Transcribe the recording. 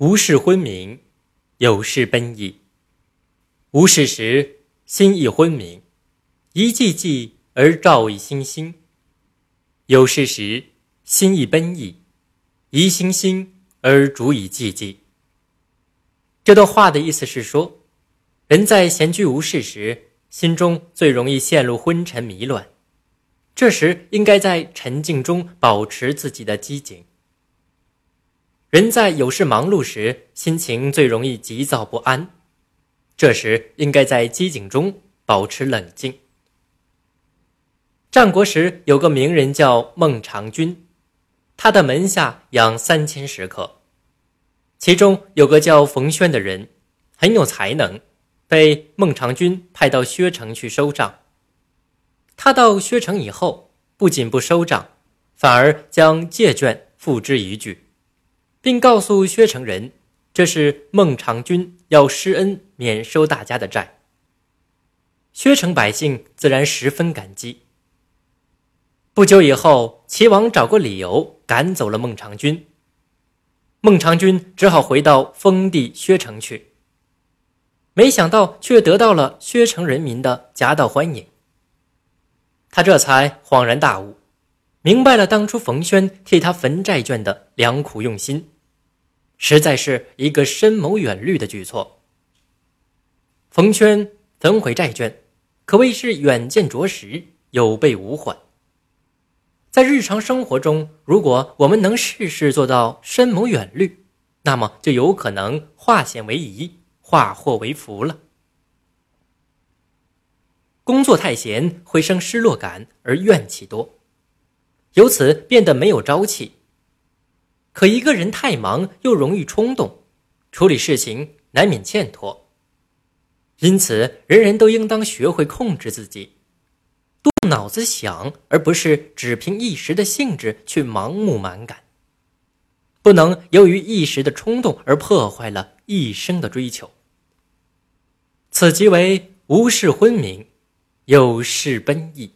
无事昏明，有事奔逸。无事时，心亦昏明，一寂寂而照以星星；有事时，心亦奔逸，一星星而逐以寂寂。这段话的意思是说，人在闲居无事时，心中最容易陷入昏沉迷乱，这时应该在沉静中保持自己的机警。人在有事忙碌时，心情最容易急躁不安，这时应该在机警中保持冷静。战国时有个名人叫孟尝君，他的门下养三千食客，其中有个叫冯轩的人，很有才能，被孟尝君派到薛城去收账。他到薛城以后，不仅不收账，反而将借券付之一炬。并告诉薛城人，这是孟尝君要施恩免收大家的债。薛城百姓自然十分感激。不久以后，齐王找个理由赶走了孟尝君，孟尝君只好回到封地薛城去。没想到却得到了薛城人民的夹道欢迎。他这才恍然大悟。明白了当初冯轩替他焚债券的良苦用心，实在是一个深谋远虑的举措。冯轩焚毁债券，可谓是远见卓识，有备无患。在日常生活中，如果我们能事事做到深谋远虑，那么就有可能化险为夷，化祸为福了。工作太闲会生失落感，而怨气多。由此变得没有朝气。可一个人太忙又容易冲动，处理事情难免欠妥。因此，人人都应当学会控制自己，动脑子想，而不是只凭一时的兴致去盲目蛮干。不能由于一时的冲动而破坏了一生的追求。此即为无事昏明，有事奔逸。